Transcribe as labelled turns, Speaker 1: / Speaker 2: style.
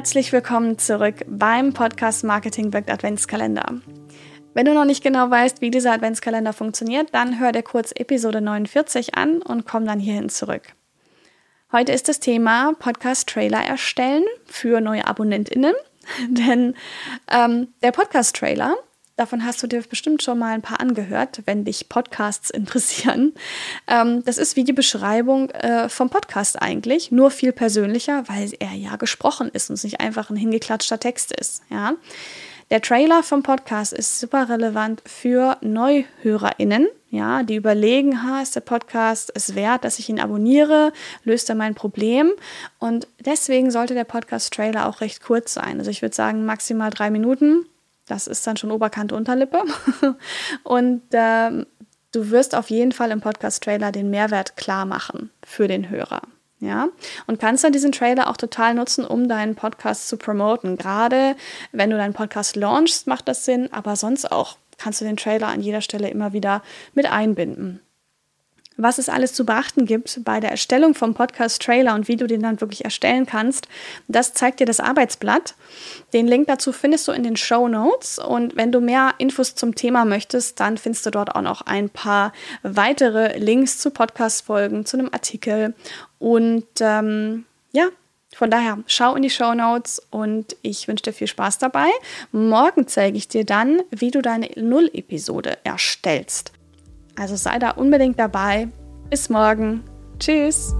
Speaker 1: Herzlich willkommen zurück beim Podcast Marketing wirkt Adventskalender. Wenn du noch nicht genau weißt, wie dieser Adventskalender funktioniert, dann hör dir kurz Episode 49 an und komm dann hierhin zurück. Heute ist das Thema Podcast-Trailer erstellen für neue AbonnentInnen. Denn ähm, der Podcast-Trailer Davon hast du dir bestimmt schon mal ein paar angehört, wenn dich Podcasts interessieren. Ähm, das ist wie die Beschreibung äh, vom Podcast eigentlich, nur viel persönlicher, weil er ja gesprochen ist und es nicht einfach ein hingeklatschter Text ist. Ja? Der Trailer vom Podcast ist super relevant für NeuhörerInnen, ja, die überlegen, ha, ist der Podcast es wert, dass ich ihn abonniere? Löst er mein Problem? Und deswegen sollte der Podcast-Trailer auch recht kurz sein. Also ich würde sagen maximal drei Minuten das ist dann schon Oberkante, Unterlippe. Und ähm, du wirst auf jeden Fall im Podcast-Trailer den Mehrwert klar machen für den Hörer. Ja, und kannst dann diesen Trailer auch total nutzen, um deinen Podcast zu promoten. Gerade wenn du deinen Podcast launchst, macht das Sinn, aber sonst auch kannst du den Trailer an jeder Stelle immer wieder mit einbinden was es alles zu beachten gibt bei der Erstellung vom Podcast-Trailer und wie du den dann wirklich erstellen kannst, das zeigt dir das Arbeitsblatt. Den Link dazu findest du in den Show Notes. Und wenn du mehr Infos zum Thema möchtest, dann findest du dort auch noch ein paar weitere Links zu Podcast-Folgen, zu einem Artikel. Und ähm, ja, von daher, schau in die Show Notes und ich wünsche dir viel Spaß dabei. Morgen zeige ich dir dann, wie du deine Null-Episode erstellst. Also sei da unbedingt dabei. Bis morgen. Tschüss.